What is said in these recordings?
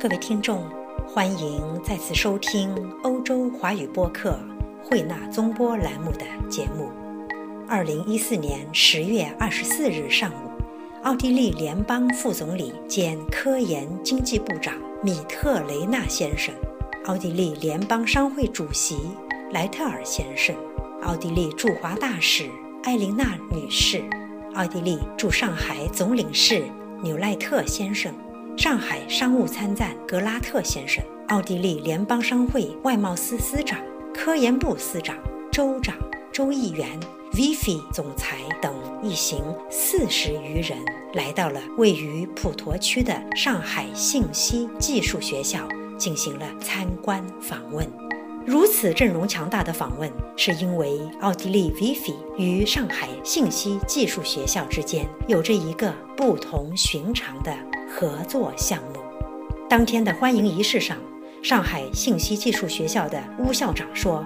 各位听众，欢迎再次收听欧洲华语播客慧纳综播栏目的节目。二零一四年十月二十四日上午，奥地利联邦副总理兼科研经济部长米特雷纳先生，奥地利联邦商会主席莱特尔先生，奥地利驻华大使埃琳娜女士，奥地利驻上海总领事纽赖特先生。上海商务参赞格拉特先生、奥地利联邦商会外贸司司长、科研部司长、州长、州议员、Vifi 总裁等一行四十余人，来到了位于普陀区的上海信息技术学校，进行了参观访问。如此阵容强大的访问，是因为奥地利 Vifi 与上海信息技术学校之间有着一个不同寻常的。合作项目。当天的欢迎仪式上，上海信息技术学校的邬校长说，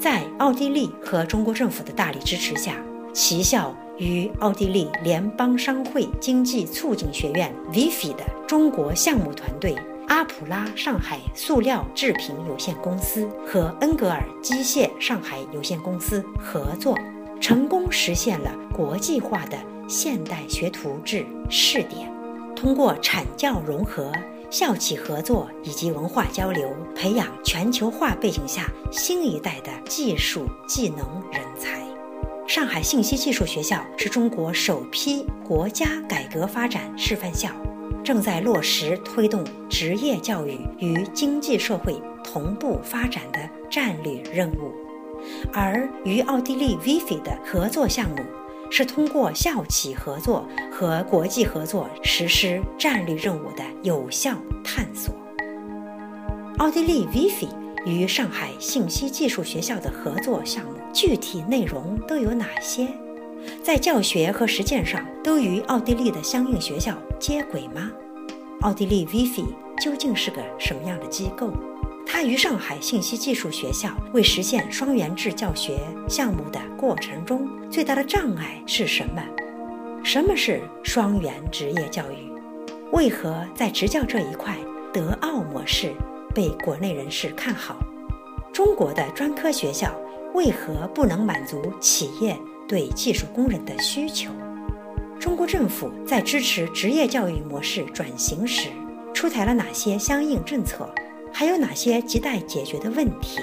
在奥地利和中国政府的大力支持下，其校与奥地利联邦商会经济促进学院 Vfi 的中国项目团队阿普拉上海塑料制品有限公司和恩格尔机械上海有限公司合作，成功实现了国际化的现代学徒制试点。通过产教融合、校企合作以及文化交流，培养全球化背景下新一代的技术技能人才。上海信息技术学校是中国首批国家改革发展示范校，正在落实推动职业教育与经济社会同步发展的战略任务，而与奥地利 Vifi 的合作项目。是通过校企合作和国际合作实施战略任务的有效探索。奥地利 Vifi 与上海信息技术学校的合作项目具体内容都有哪些？在教学和实践上都与奥地利的相应学校接轨吗？奥地利 Vifi 究竟是个什么样的机构？它与上海信息技术学校为实现双元制教学项目的过程中最大的障碍是什么？什么是双元职业教育？为何在职教这一块，德奥模式被国内人士看好？中国的专科学校为何不能满足企业对技术工人的需求？中国政府在支持职业教育模式转型时，出台了哪些相应政策？还有哪些亟待解决的问题？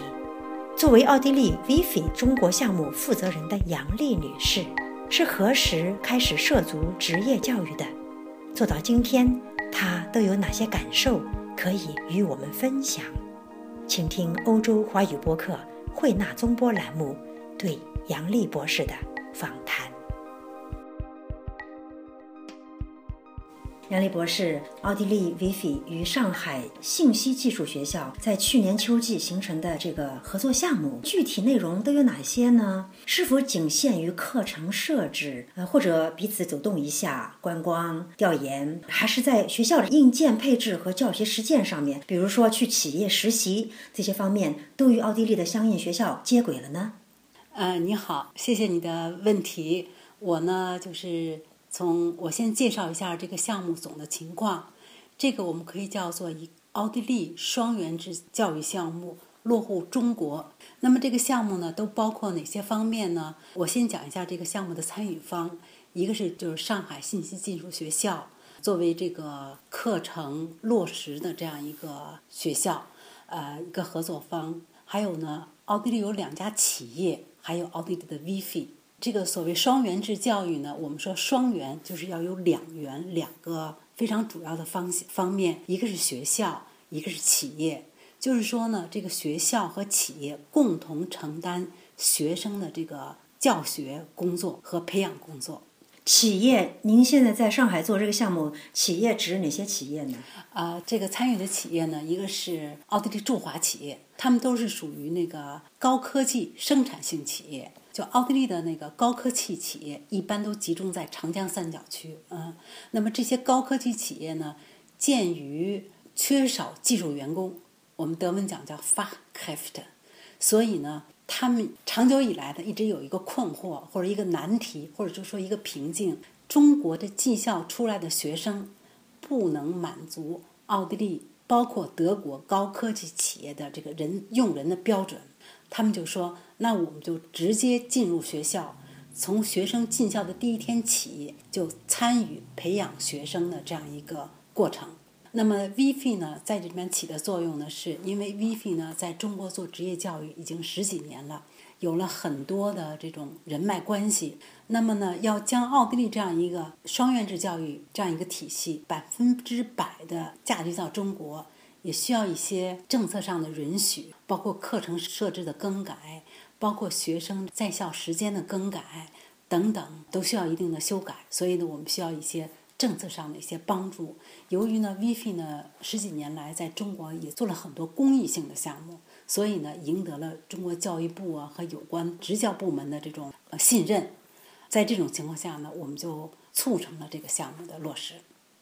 作为奥地利 Vivi 中国项目负责人的杨丽女士，是何时开始涉足职业教育的？做到今天，她都有哪些感受可以与我们分享？请听欧洲华语播客慧纳中波栏目对杨丽博士的访谈。杨丽博士，奥地利 Vifi 与上海信息技术学校在去年秋季形成的这个合作项目，具体内容都有哪些呢？是否仅限于课程设置，呃，或者彼此走动一下、观光调研，还是在学校的硬件配置和教学实践上面，比如说去企业实习这些方面，都与奥地利的相应学校接轨了呢？呃，你好，谢谢你的问题。我呢，就是。从我先介绍一下这个项目总的情况，这个我们可以叫做一奥地利双元制教育项目落户中国。那么这个项目呢，都包括哪些方面呢？我先讲一下这个项目的参与方，一个是就是上海信息技术学校作为这个课程落实的这样一个学校，呃，一个合作方。还有呢，奥地利有两家企业，还有奥地利的 Vifi。这个所谓双元制教育呢，我们说双元就是要有两元，两个非常主要的方方面，一个是学校，一个是企业。就是说呢，这个学校和企业共同承担学生的这个教学工作和培养工作。企业，您现在在上海做这个项目，企业指哪些企业呢？啊，这个参与的企业呢，一个是奥地利驻华企业，他们都是属于那个高科技生产性企业。就奥地利的那个高科技企业，一般都集中在长江三角区。嗯，那么这些高科技企业呢，鉴于缺少技术员工，我们德文讲叫 Fachkräfte，所以呢，他们长久以来的一直有一个困惑或者一个难题，或者就说一个瓶颈：中国的技校出来的学生不能满足奥地利包括德国高科技企业的这个人用人的标准。他们就说：“那我们就直接进入学校，从学生进校的第一天起就参与培养学生的这样一个过程。”那么 VFI 呢，在这里面起的作用呢，是因为 VFI 呢在中国做职业教育已经十几年了，有了很多的这种人脉关系。那么呢，要将奥地利这样一个双元制教育这样一个体系百分之百的嫁接到中国。也需要一些政策上的允许，包括课程设置的更改，包括学生在校时间的更改等等，都需要一定的修改。所以呢，我们需要一些政策上的一些帮助。由于呢，VFI 呢十几年来在中国也做了很多公益性的项目，所以呢，赢得了中国教育部啊和有关职教部门的这种信任。在这种情况下呢，我们就促成了这个项目的落实。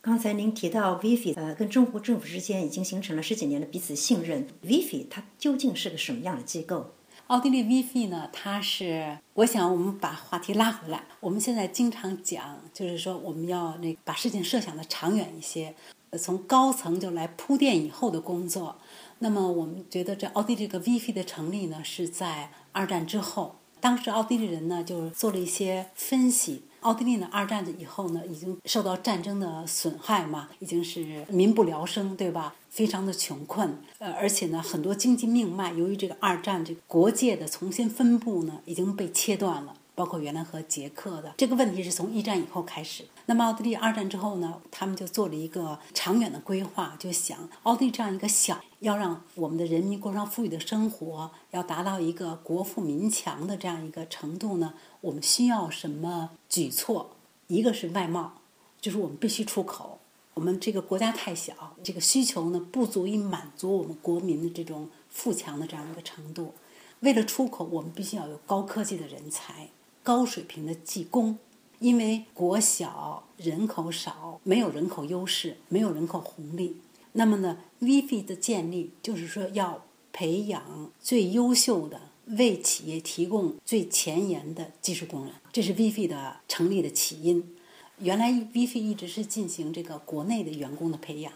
刚才您提到 VFI，呃，跟中国政府之间已经形成了十几年的彼此信任。VFI 它究竟是个什么样的机构？奥地利 VFI 呢？它是，我想我们把话题拉回来。我们现在经常讲，就是说我们要那把事情设想的长远一些，从高层就来铺垫以后的工作。那么我们觉得这奥地利这个 VFI 的成立呢，是在二战之后，当时奥地利人呢就做了一些分析。奥地利呢，二战的以后呢，已经受到战争的损害嘛，已经是民不聊生，对吧？非常的穷困，呃，而且呢，很多经济命脉由于这个二战这个国界的重新分布呢，已经被切断了。包括原来和捷克的这个问题是从一战以后开始。那么奥地利二战之后呢，他们就做了一个长远的规划，就想奥地利这样一个小，要让我们的人民过上富裕的生活，要达到一个国富民强的这样一个程度呢，我们需要什么举措？一个是外贸，就是我们必须出口。我们这个国家太小，这个需求呢不足以满足我们国民的这种富强的这样一个程度。为了出口，我们必须要有高科技的人才。高水平的技工，因为国小人口少，没有人口优势，没有人口红利。那么呢，VFI 的建立就是说要培养最优秀的，为企业提供最前沿的技术工人，这是 VFI 的成立的起因。原来 VFI 一直是进行这个国内的员工的培养，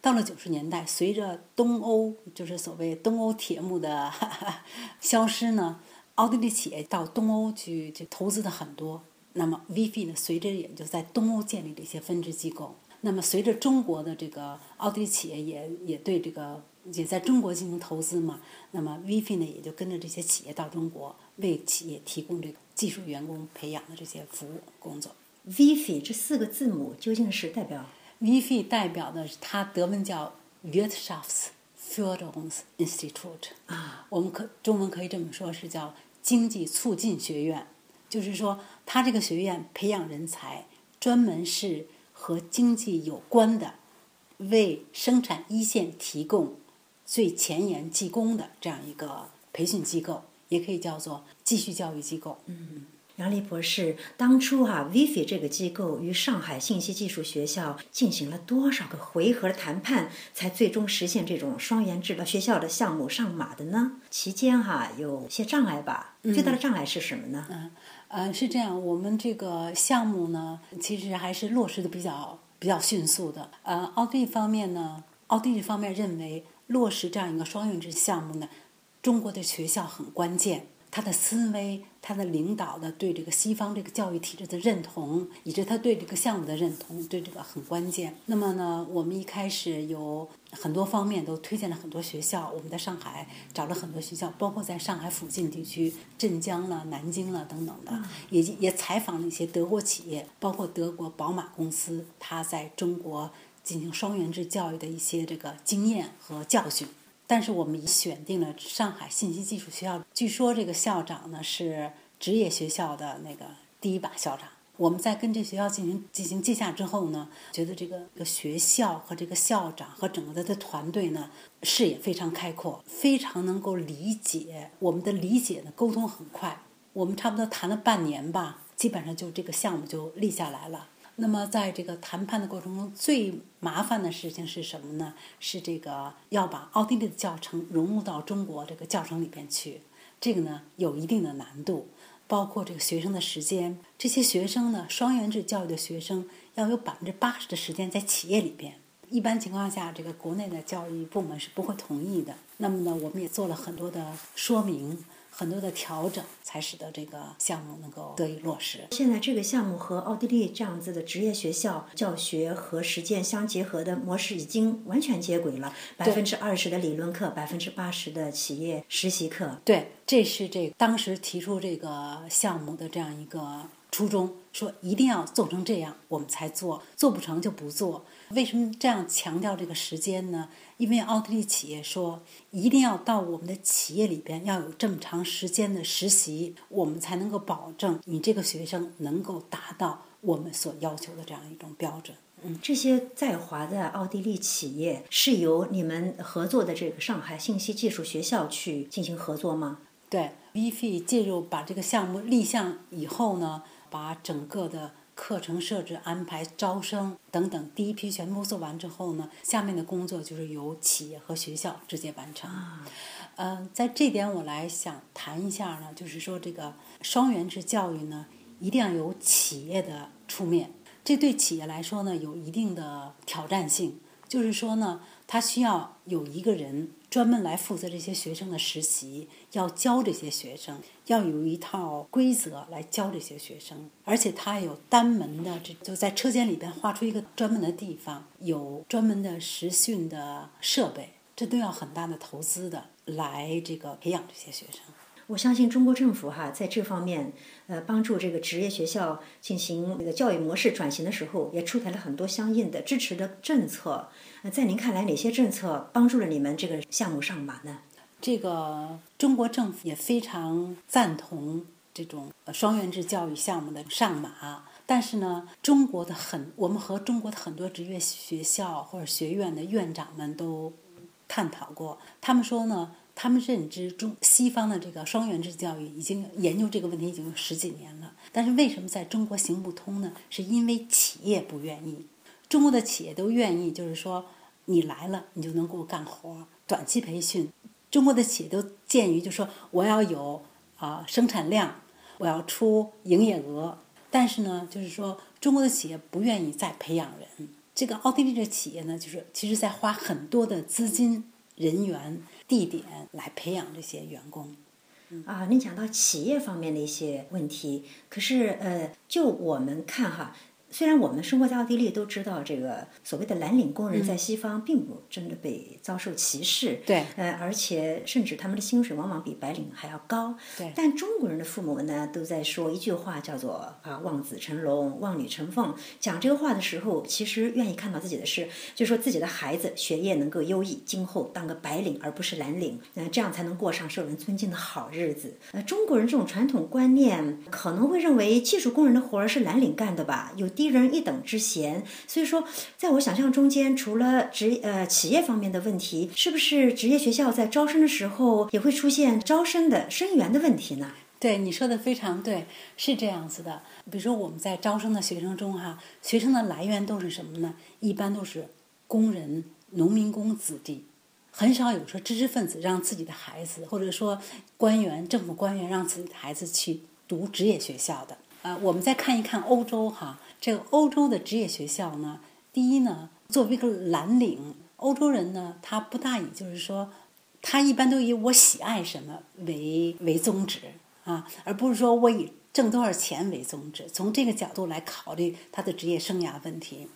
到了九十年代，随着东欧就是所谓东欧铁幕的 消失呢。奥地利企业到东欧去就投资的很多，那么 VFI 呢，随着也就在东欧建立了一些分支机构。那么随着中国的这个奥地利企业也也对这个也在中国进行投资嘛，那么 VFI 呢也就跟着这些企业到中国为企业提供这个技术员工培养的这些服务工作。VFI 这四个字母究竟是代表？VFI 代表的是它德文叫 Wirtschafts Förderungsinstitut 啊，我们可中文可以这么说，是叫。经济促进学院，就是说，他这个学院培养人才，专门是和经济有关的，为生产一线提供最前沿技工的这样一个培训机构，也可以叫做继续教育机构。嗯。杨丽博士，当初哈，Vivi 这个机构与上海信息技术学校进行了多少个回合的谈判，才最终实现这种双元制的学校的项目上马的呢？期间哈有些障碍吧？最大的障碍是什么呢？嗯，呃，是这样，我们这个项目呢，其实还是落实的比较比较迅速的。呃，奥地利方面呢，奥地利方面认为落实这样一个双运制项目呢，中国的学校很关键。他的思维，他的领导的对这个西方这个教育体制的认同，以及他对这个项目的认同，对这个很关键。那么呢，我们一开始有很多方面都推荐了很多学校，我们在上海找了很多学校，包括在上海附近地区，镇江了、南京了等等的，也也采访了一些德国企业，包括德国宝马公司，他在中国进行双元制教育的一些这个经验和教训。但是我们已选定了上海信息技术学校，据说这个校长呢是职业学校的那个第一把校长。我们在跟这学校进行进行接洽之后呢，觉得这个个学校和这个校长和整个的团队呢视野非常开阔，非常能够理解我们的理解呢沟通很快。我们差不多谈了半年吧，基本上就这个项目就立下来了。那么，在这个谈判的过程中，最麻烦的事情是什么呢？是这个要把奥地利的教程融入到中国这个教程里边去。这个呢，有一定的难度，包括这个学生的时间。这些学生呢，双元制教育的学生要有百分之八十的时间在企业里边，一般情况下，这个国内的教育部门是不会同意的。那么呢，我们也做了很多的说明。很多的调整，才使得这个项目能够得以落实。现在这个项目和奥地利这样子的职业学校教学和实践相结合的模式已经完全接轨了，百分之二十的理论课，百分之八十的企业实习课。对，这是这当时提出这个项目的这样一个初衷，说一定要做成这样，我们才做，做不成就不做。为什么这样强调这个时间呢？因为奥地利企业说，一定要到我们的企业里边要有这么长时间的实习，我们才能够保证你这个学生能够达到我们所要求的这样一种标准。嗯，这些在华的奥地利企业是由你们合作的这个上海信息技术学校去进行合作吗？对 v f 介入把这个项目立项以后呢，把整个的。课程设置、安排、招生等等，第一批全部做完之后呢，下面的工作就是由企业和学校直接完成。嗯，在这点我来想谈一下呢，就是说这个双元制教育呢，一定要由企业的出面，这对企业来说呢，有一定的挑战性。就是说呢，他需要有一个人。专门来负责这些学生的实习，要教这些学生，要有一套规则来教这些学生，而且他有单门的，这就在车间里边划出一个专门的地方，有专门的实训的设备，这都要很大的投资的，来这个培养这些学生。我相信中国政府哈在这方面，呃，帮助这个职业学校进行那个教育模式转型的时候，也出台了很多相应的支持的政策。那在您看来，哪些政策帮助了你们这个项目上马呢？这个中国政府也非常赞同这种双元制教育项目的上马，但是呢，中国的很，我们和中国的很多职业学校或者学院的院长们都探讨过，他们说呢。他们认知中西方的这个双元制教育已经研究这个问题已经有十几年了，但是为什么在中国行不通呢？是因为企业不愿意。中国的企业都愿意，就是说你来了，你就能给我干活，短期培训。中国的企业都鉴于，就是说我要有啊生产量，我要出营业额。但是呢，就是说中国的企业不愿意再培养人。这个奥地利的企业呢，就是其实在花很多的资金、人员。地点来培养这些员工，啊，您讲到企业方面的一些问题，可是呃，就我们看哈。虽然我们生活在奥地利，都知道这个所谓的蓝领工人在西方并不真的被遭受歧视，对，呃，而且甚至他们的薪水往往比白领还要高，对。但中国人的父母呢，都在说一句话，叫做啊，望子成龙，望女成凤。讲这个话的时候，其实愿意看到自己的是，就说自己的孩子学业能够优异，今后当个白领而不是蓝领，嗯，这样才能过上受人尊敬的好日子。呃，中国人这种传统观念可能会认为技术工人的活儿是蓝领干的吧，有。低人一等之嫌，所以说，在我想象中间，除了职呃企业方面的问题，是不是职业学校在招生的时候也会出现招生的生源的问题呢？对，你说的非常对，是这样子的。比如说我们在招生的学生中，哈，学生的来源都是什么呢？一般都是工人、农民工子弟，很少有说知识分子让自己的孩子，或者说官员、政府官员让自己的孩子去读职业学校的。呃，我们再看一看欧洲，哈。这个欧洲的职业学校呢，第一呢，作为一个蓝领，欧洲人呢，他不大以就是说，他一般都以我喜爱什么为为宗旨啊，而不是说我以挣多少钱为宗旨。从这个角度来考虑他的职业生涯问题，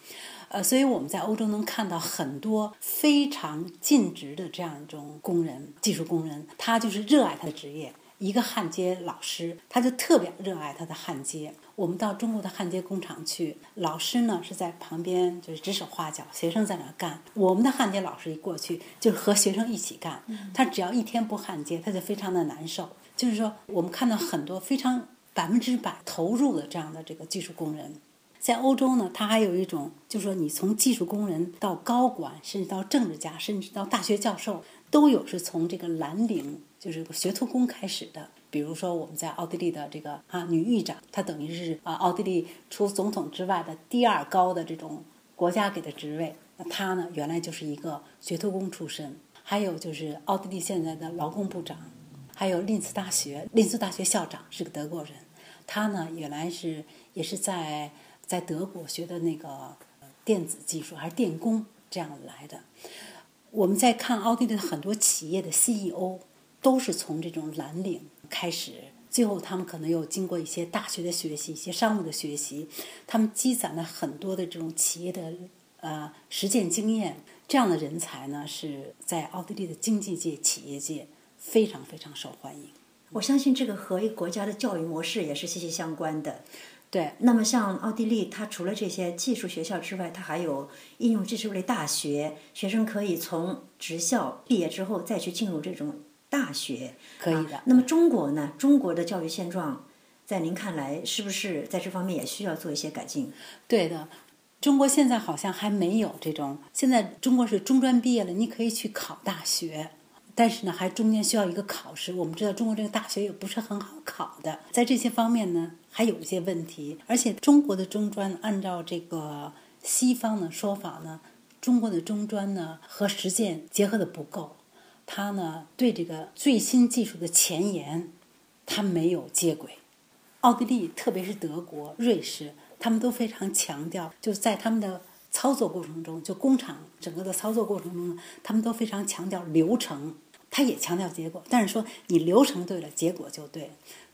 呃，所以我们在欧洲能看到很多非常尽职的这样一种工人，技术工人，他就是热爱他的职业。一个焊接老师，他就特别热爱他的焊接。我们到中国的焊接工厂去，老师呢是在旁边就是指手画脚，学生在那干。我们的焊接老师一过去，就是和学生一起干。他只要一天不焊接，他就非常的难受。就是说，我们看到很多非常百分之百投入的这样的这个技术工人，在欧洲呢，他还有一种，就是说，你从技术工人到高管，甚至到政治家，甚至到大学教授，都有是从这个蓝领。就是学徒工开始的，比如说我们在奥地利的这个啊女狱长，她等于是啊奥地利除总统之外的第二高的这种国家给的职位。那她呢原来就是一个学徒工出身。还有就是奥地利现在的劳工部长，还有林茨大学林茨大学校长是个德国人，他呢原来是也是在在德国学的那个电子技术还是电工这样来的。我们在看奥地利的很多企业的 CEO，都是从这种蓝领开始，最后他们可能又经过一些大学的学习、一些商务的学习，他们积攒了很多的这种企业的呃实践经验。这样的人才呢，是在奥地利的经济界、企业界非常非常受欢迎。我相信这个和一个国家的教育模式也是息息相关的。对，那么像奥地利，它除了这些技术学校之外，它还有应用技术类大学，学生可以从职校毕业之后再去进入这种大学。可以的。那么中国呢？中国的教育现状，在您看来，是不是在这方面也需要做一些改进？对的，中国现在好像还没有这种。现在中国是中专毕业了，你可以去考大学。但是呢，还中间需要一个考试。我们知道中国这个大学也不是很好考的，在这些方面呢，还有一些问题。而且中国的中专，按照这个西方的说法呢，中国的中专呢和实践结合的不够，它呢对这个最新技术的前沿，它没有接轨。奥地利，特别是德国、瑞士，他们都非常强调，就在他们的。操作过程中，就工厂整个的操作过程中，他们都非常强调流程，他也强调结果。但是说你流程对了，结果就对。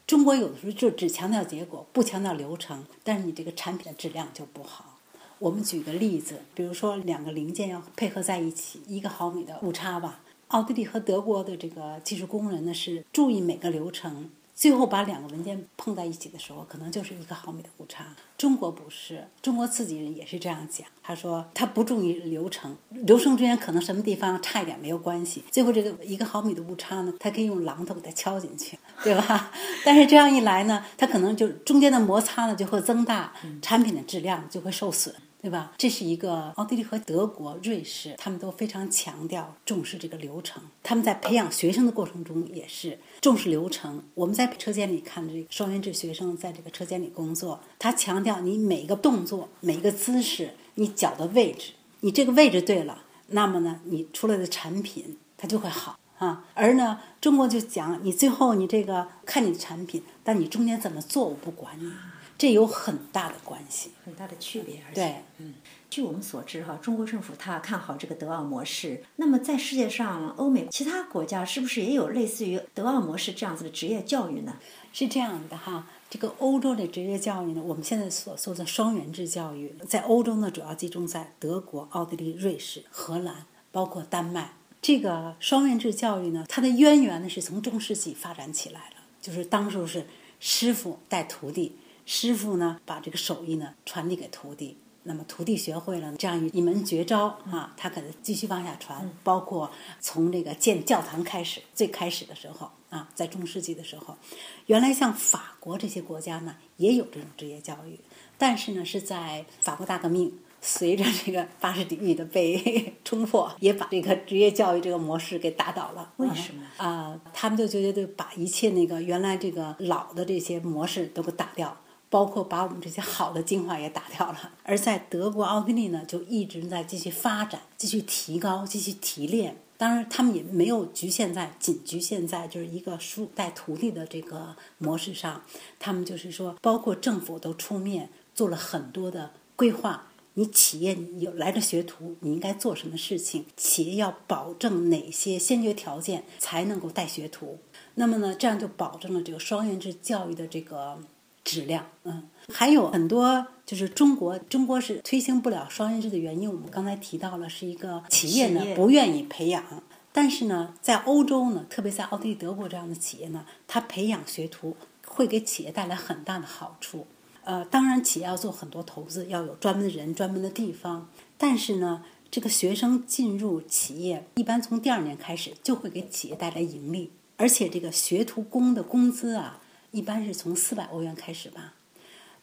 中国有的时候就只强调结果，不强调流程，但是你这个产品的质量就不好。我们举个例子，比如说两个零件要配合在一起，一个毫米的误差吧。奥地利和德国的这个技术工人呢，是注意每个流程。最后把两个文件碰在一起的时候，可能就是一个毫米的误差。中国不是，中国自己人也是这样讲。他说他不注意流程，流程之间可能什么地方差一点没有关系。最后这个一个毫米的误差呢，他可以用榔头给它敲进去，对吧？但是这样一来呢，它可能就中间的摩擦呢就会增大，产品的质量就会受损。对吧？这是一个奥地利和德国、瑞士，他们都非常强调重视这个流程。他们在培养学生的过程中也是重视流程。我们在车间里看这个双元制学生在这个车间里工作，他强调你每一个动作、每一个姿势，你脚的位置，你这个位置对了，那么呢，你出来的产品它就会好啊。而呢，中国就讲你最后你这个看你的产品，但你中间怎么做我不管你。这有很大的关系，很大的区别。对，嗯，据我们所知，哈，中国政府它看好这个德奥模式。那么，在世界上，欧美其他国家是不是也有类似于德奥模式这样子的职业教育呢？是这样的哈，这个欧洲的职业教育呢，我们现在所说的双元制教育，在欧洲呢，主要集中在德国、奥地利、瑞士、荷兰，包括丹麦。这个双元制教育呢，它的渊源呢，是从中世纪发展起来了，就是当时是师傅带徒弟。师傅呢，把这个手艺呢传递给徒弟，那么徒弟学会了这样一一门绝招啊，他可能继续往下传。包括从这个建教堂开始，最开始的时候啊，在中世纪的时候，原来像法国这些国家呢，也有这种职业教育，但是呢，是在法国大革命随着这个巴士底狱的被 冲破，也把这个职业教育这个模式给打倒了。为什么啊？他们就觉得把一切那个原来这个老的这些模式都给打掉。包括把我们这些好的精华也打掉了，而在德国、奥地利呢，就一直在继续发展、继续提高、继续提炼。当然，他们也没有局限在仅局限在就是一个书带徒弟的这个模式上，他们就是说，包括政府都出面做了很多的规划。你企业有来的学徒，你应该做什么事情？企业要保证哪些先决条件才能够带学徒？那么呢，这样就保证了这个双元制教育的这个。质量，嗯，还有很多就是中国，中国是推行不了双元制的原因。我们刚才提到了，是一个企业呢不愿意培养，但是呢，在欧洲呢，特别在奥地利、德国这样的企业呢，它培养学徒会给企业带来很大的好处。呃，当然，企业要做很多投资，要有专门的人、专门的地方。但是呢，这个学生进入企业，一般从第二年开始就会给企业带来盈利，而且这个学徒工的工资啊。一般是从四百欧元开始吧，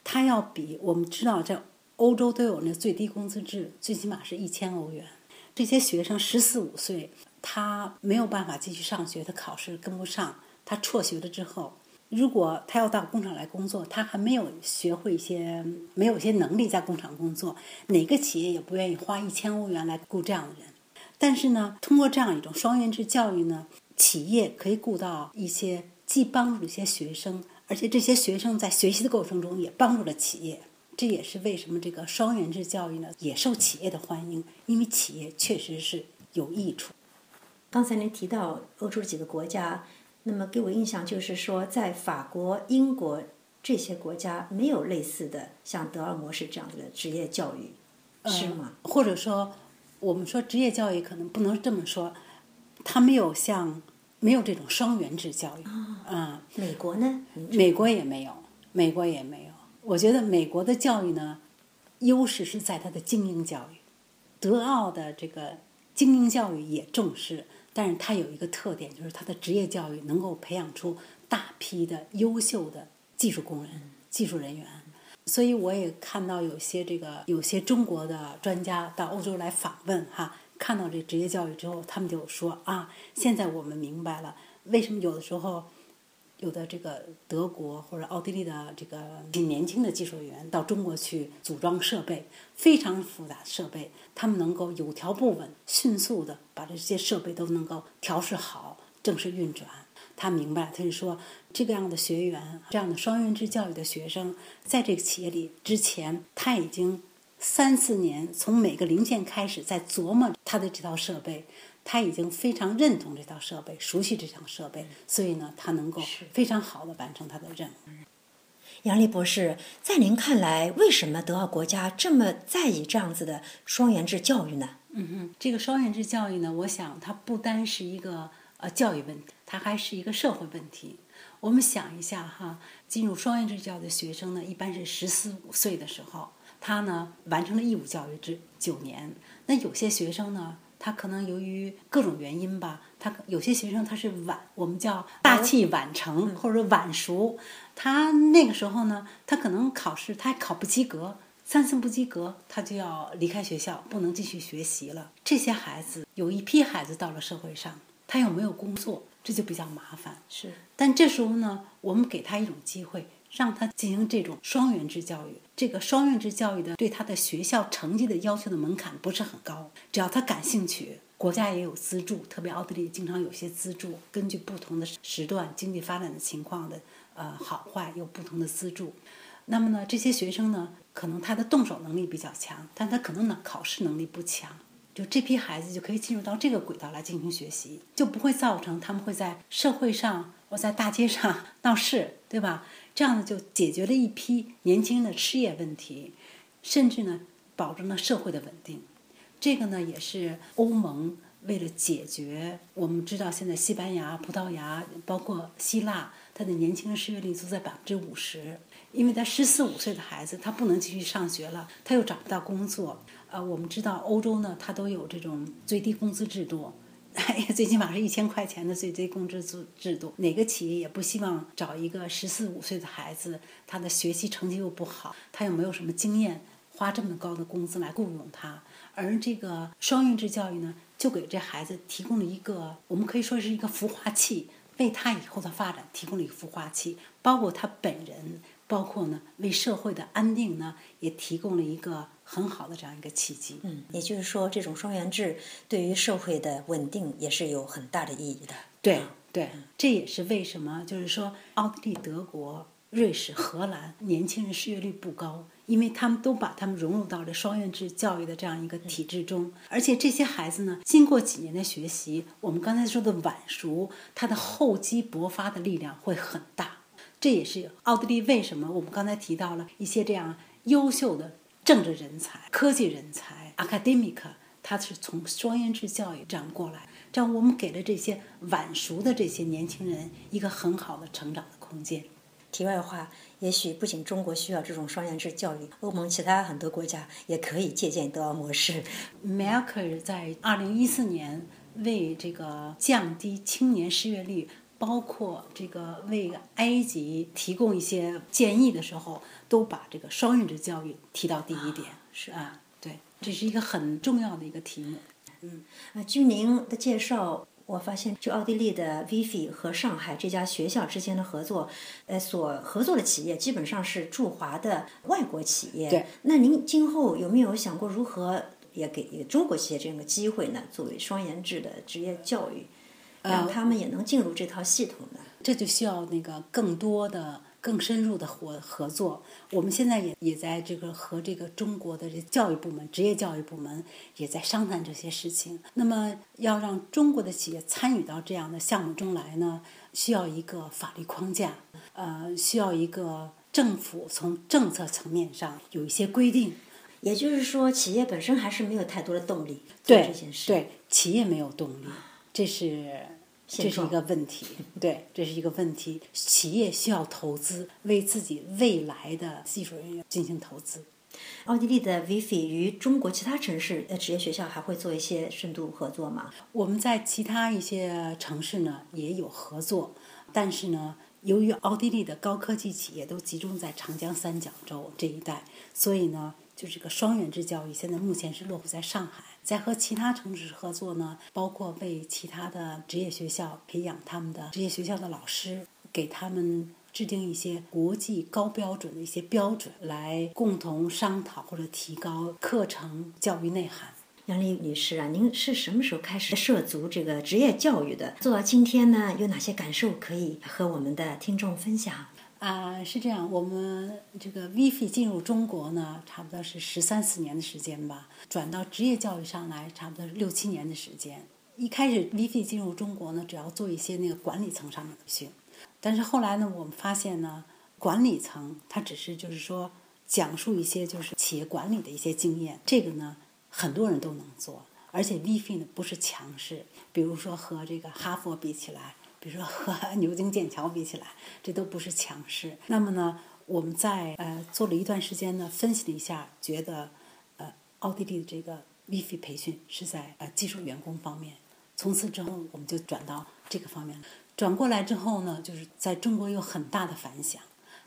他要比我们知道在欧洲都有那最低工资制，最起码是一千欧元。这些学生十四五岁，他没有办法继续上学，他考试跟不上，他辍学了之后，如果他要到工厂来工作，他还没有学会一些，没有一些能力在工厂工作，哪个企业也不愿意花一千欧元来雇这样的人。但是呢，通过这样一种双元制教育呢，企业可以雇到一些。既帮助了一些学生，而且这些学生在学习的过程中也帮助了企业。这也是为什么这个双元制教育呢也受企业的欢迎，因为企业确实是有益处。刚才您提到欧洲几个国家，那么给我印象就是说，在法国、英国这些国家没有类似的像德尔模式这样的职业教育，是吗？或者说，我们说职业教育可能不能这么说，它没有像没有这种双元制教育。嗯，美国呢？美国也没有，美国也没有。我觉得美国的教育呢，优势是在它的精英教育，德奥的这个精英教育也重视。但是它有一个特点，就是它的职业教育能够培养出大批的优秀的技术工人、技术人员。所以我也看到有些这个有些中国的专家到欧洲来访问哈，看到这职业教育之后，他们就说啊，现在我们明白了为什么有的时候。有的这个德国或者奥地利的这个年轻的技术员到中国去组装设备，非常复杂的设备，他们能够有条不紊、迅速的把这些设备都能够调试好、正式运转。他明白，他就说这个样的学员，这样的双元制教育的学生，在这个企业里之前，他已经三四年从每个零件开始在琢磨他的这套设备。他已经非常认同这套设备，熟悉这套设备，所以呢，他能够非常好的完成他的任务。杨丽博士，在您看来，为什么德奥国家这么在意这样子的双元制教育呢？嗯哼，这个双元制教育呢，我想它不单是一个呃教育问题，它还是一个社会问题。我们想一下哈，进入双元制教育的学生呢，一般是十四五岁的时候，他呢完成了义务教育制九年。那有些学生呢？他可能由于各种原因吧，他有些学生他是晚，我们叫大器晚成或者晚熟。他那个时候呢，他可能考试他还考不及格，三次不及格，他就要离开学校，不能继续学习了。这些孩子有一批孩子到了社会上，他又没有工作，这就比较麻烦。是，但这时候呢，我们给他一种机会。让他进行这种双元制教育，这个双元制教育的对他的学校成绩的要求的门槛不是很高，只要他感兴趣，国家也有资助，特别奥地利经常有些资助，根据不同的时段经济发展的情况的呃好坏有不同的资助。那么呢，这些学生呢，可能他的动手能力比较强，但他可能呢考试能力不强，就这批孩子就可以进入到这个轨道来进行学习，就不会造成他们会在社会上在大街上 闹事，对吧？这样呢，就解决了一批年轻人的失业问题，甚至呢，保证了社会的稳定。这个呢，也是欧盟为了解决，我们知道现在西班牙、葡萄牙，包括希腊，它的年轻人失业率都在百分之五十。因为他十四五岁的孩子，他不能继续上学了，他又找不到工作。呃，我们知道欧洲呢，它都有这种最低工资制度。哎呀，最起码是一千块钱的最低工资制制度，哪个企业也不希望找一个十四五岁的孩子，他的学习成绩又不好，他又没有什么经验，花这么高的工资来雇佣他。而这个双运制教育呢，就给这孩子提供了一个，我们可以说是一个孵化器，为他以后的发展提供了一个孵化器，包括他本人，包括呢为社会的安定呢，也提供了一个。很好的这样一个契机，嗯，也就是说，这种双元制对于社会的稳定也是有很大的意义的。对对，这也是为什么，就是说，奥地利、德国、瑞士、荷兰年轻人失业率不高，因为他们都把他们融入到了双元制教育的这样一个体制中，而且这些孩子呢，经过几年的学习，我们刚才说的晚熟，他的厚积薄发的力量会很大。这也是奥地利为什么我们刚才提到了一些这样优秀的。政治人才、科技人才、academic，他是从双元制教育这样过来，这样我们给了这些晚熟的这些年轻人一个很好的成长的空间。题外话，也许不仅中国需要这种双元制教育，欧盟其他很多国家也可以借鉴德奥模式。梅克尔在二零一四年为这个降低青年失业率。包括这个为埃及提供一些建议的时候，都把这个双语制教育提到第一点。是啊，对，这是一个很重要的一个题目。嗯，啊，据您的介绍，我发现就奥地利的 Vivi 和上海这家学校之间的合作，呃，所合作的企业基本上是驻华的外国企业。对。那您今后有没有想过如何也给中国企业这样的机会呢？作为双研制的职业教育？让他们也能进入这套系统的，这就需要那个更多的更深入的合合作。我们现在也也在这个和这个中国的这教育部门、职业教育部门也在商谈这些事情。那么，要让中国的企业参与到这样的项目中来呢，需要一个法律框架，呃，需要一个政府从政策层面上有一些规定。也就是说，企业本身还是没有太多的动力做这件事。对，企业没有动力，这是。这是一个问题，对，这是一个问题。企业需要投资，为自己未来的技术人员进行投资。奥地利的 Vifi 与中国其他城市的职业学校还会做一些深度合作吗？我们在其他一些城市呢也有合作，但是呢，由于奥地利的高科技企业都集中在长江三角洲这一带，所以呢，就这个双元制教育现在目前是落户在上海。在和其他城市合作呢，包括为其他的职业学校培养他们的职业学校的老师，给他们制定一些国际高标准的一些标准，来共同商讨或者提高课程教育内涵。杨丽女士啊，您是什么时候开始涉足这个职业教育的？做到今天呢，有哪些感受可以和我们的听众分享？啊，是这样，我们这个 VFI 进入中国呢，差不多是十三四年的时间吧。转到职业教育上来，差不多是六七年的时间。一开始 VFI 进入中国呢，主要做一些那个管理层上面的培训。但是后来呢，我们发现呢，管理层他只是就是说讲述一些就是企业管理的一些经验，这个呢很多人都能做。而且 VFI 呢不是强势，比如说和这个哈佛比起来。比如说和 牛津、剑桥比起来，这都不是强势。那么呢，我们在呃做了一段时间呢，分析了一下，觉得呃奥地利的这个 VF 培训是在呃技术员工方面。从此之后，我们就转到这个方面。转过来之后呢，就是在中国有很大的反响，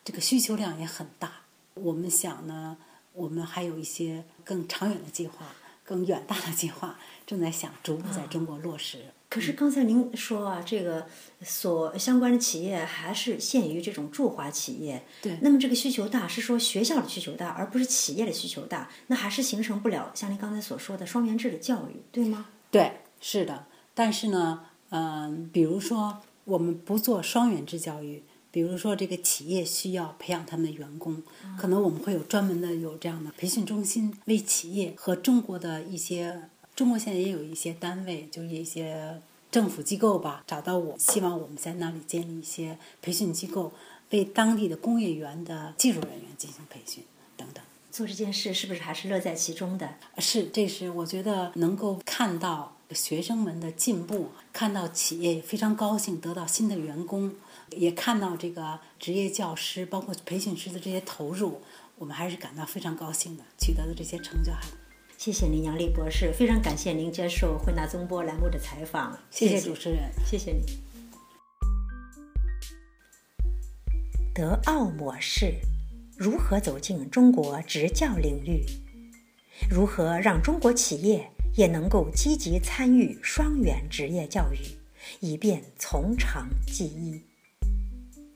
这个需求量也很大。我们想呢，我们还有一些更长远的计划、更远大的计划，正在想逐步在中国落实。可是刚才您说啊，这个所相关的企业还是限于这种驻华企业。对。那么这个需求大，是说学校的需求大，而不是企业的需求大，那还是形成不了像您刚才所说的双元制的教育，对吗？对，是的。但是呢，嗯，比如说我们不做双元制教育，比如说这个企业需要培养他们的员工，可能我们会有专门的有这样的培训中心，为企业和中国的一些。中国现在也有一些单位，就是一些政府机构吧，找到我，希望我们在那里建立一些培训机构，为当地的工业园的技术人员进行培训等等。做这件事是不是还是乐在其中的？是，这是我觉得能够看到学生们的进步，看到企业非常高兴得到新的员工，也看到这个职业教师包括培训师的这些投入，我们还是感到非常高兴的，取得的这些成就还。谢谢您，杨丽博士，非常感谢您接受汇纳中波栏目的采访。谢谢主持人，谢谢你。德奥模式如何走进中国职教领域？如何让中国企业也能够积极参与双元职业教育，以便从长计议？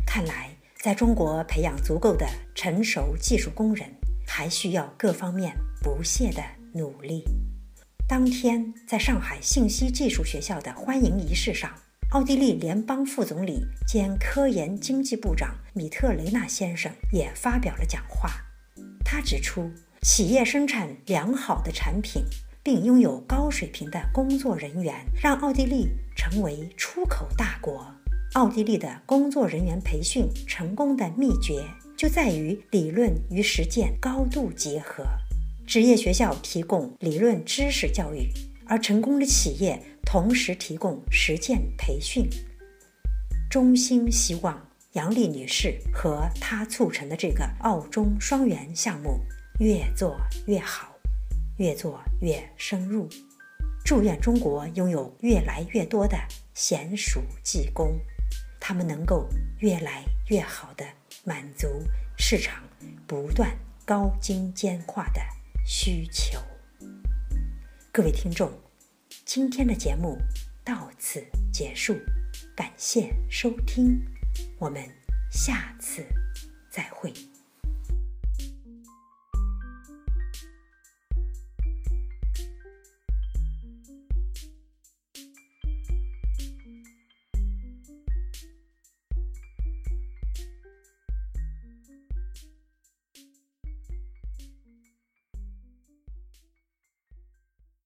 看来，在中国培养足够的成熟技术工人，还需要各方面不懈的。努力。当天，在上海信息技术学校的欢迎仪式上，奥地利联邦副总理兼科研经济部长米特雷纳先生也发表了讲话。他指出，企业生产良好的产品，并拥有高水平的工作人员，让奥地利成为出口大国。奥地利的工作人员培训成功的秘诀，就在于理论与实践高度结合。职业学校提供理论知识教育，而成功的企业同时提供实践培训。衷心希望杨丽女士和她促成的这个澳中双元项目越做越好，越做越深入。祝愿中国拥有越来越多的娴熟技工，他们能够越来越好地满足市场不断高精尖化的。需求，各位听众，今天的节目到此结束，感谢收听，我们下次再会。